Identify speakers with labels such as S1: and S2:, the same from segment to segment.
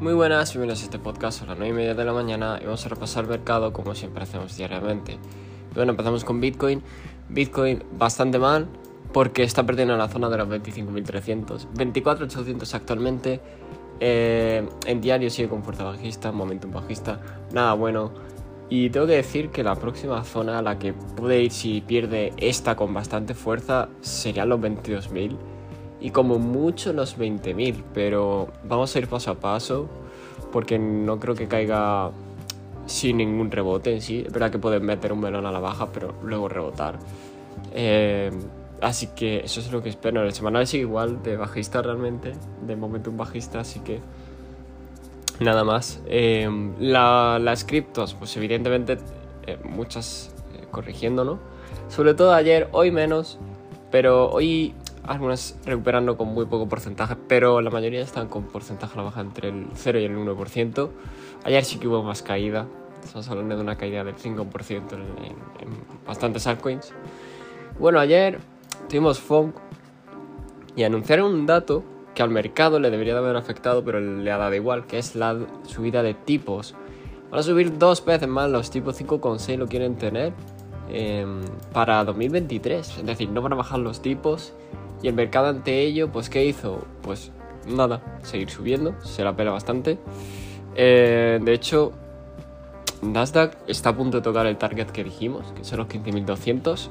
S1: Muy buenas, bienvenidos a este podcast a las 9 y media de la mañana y vamos a repasar el mercado como siempre hacemos diariamente. bueno, empezamos con Bitcoin. Bitcoin bastante mal porque está perdiendo en la zona de los 25.300. 24.800 actualmente. Eh, en diario sigue con fuerza bajista, momentum bajista, nada bueno. Y tengo que decir que la próxima zona a la que puede ir si pierde esta con bastante fuerza serían los 22.000 y como mucho los 20.000, pero vamos a ir paso a paso porque no creo que caiga sin ningún rebote en sí. Es verdad que pueden meter un melón a la baja, pero luego rebotar. Eh, así que eso es lo que espero. El semanal sigue igual de bajista realmente, de momento un bajista, así que nada más. Eh, las criptos, pues evidentemente eh, muchas corrigiendo, ¿no? Sobre todo ayer, hoy menos, pero hoy algunas recuperando con muy poco porcentaje, pero la mayoría están con porcentaje a la baja entre el 0 y el 1%. Ayer sí que hubo más caída, estamos hablando de una caída del 5% en, en, bastantes altcoins. Bueno, ayer tuvimos FONC y anunciaron un dato que al mercado le debería de haber afectado, pero le ha dado igual, que es la subida de tipos. Van a subir dos veces más los tipos 5,6 lo quieren tener eh, para 2023. Es decir, no van a bajar los tipos y el mercado ante ello, pues ¿qué hizo? Pues nada, seguir subiendo, se la pela bastante. Eh, de hecho, Nasdaq está a punto de tocar el target que dijimos, que son los 15.200.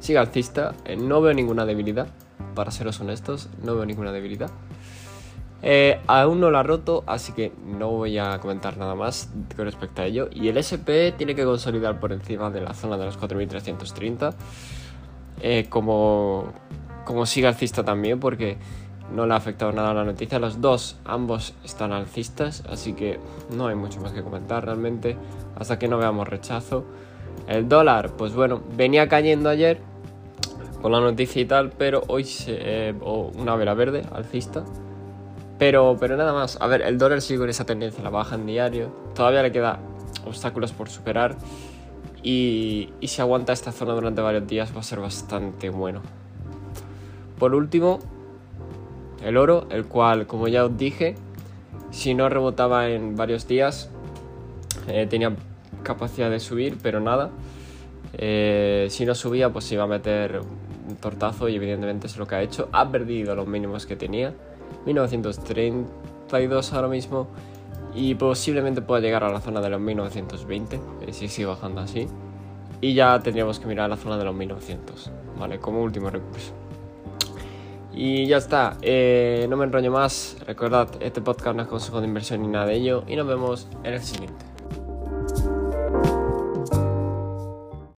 S1: Sigue alcista, eh, no veo ninguna debilidad, para seros honestos, no veo ninguna debilidad. Eh, aún no la ha roto, así que no voy a comentar nada más con respecto a ello. Y el SP tiene que consolidar por encima de la zona de los 4.330. Eh, como, como sigue alcista también, porque no le ha afectado nada la noticia. Los dos, ambos están alcistas, así que no hay mucho más que comentar realmente, hasta que no veamos rechazo. El dólar, pues bueno, venía cayendo ayer con la noticia y tal, pero hoy se, eh, una vela verde, alcista. Pero, pero nada más, a ver, el dólar sigue con esa tendencia, la baja en diario, todavía le queda obstáculos por superar. Y, si aguanta esta zona durante varios días va a ser bastante bueno. Por último, el oro, el cual, como ya os dije, si no rebotaba en varios días, eh, tenía capacidad de subir, pero nada. Eh, si no subía, pues iba a meter tortazo y evidentemente es lo que ha hecho. Ha perdido los mínimos que tenía. 1932 ahora mismo y posiblemente pueda llegar a la zona de los 1920 eh, si sigue bajando así y ya tendríamos que mirar a la zona de los 1900 vale como último recurso y ya está eh, no me enrollo más recordad este podcast no es consejo de inversión ni nada de ello y nos vemos en el siguiente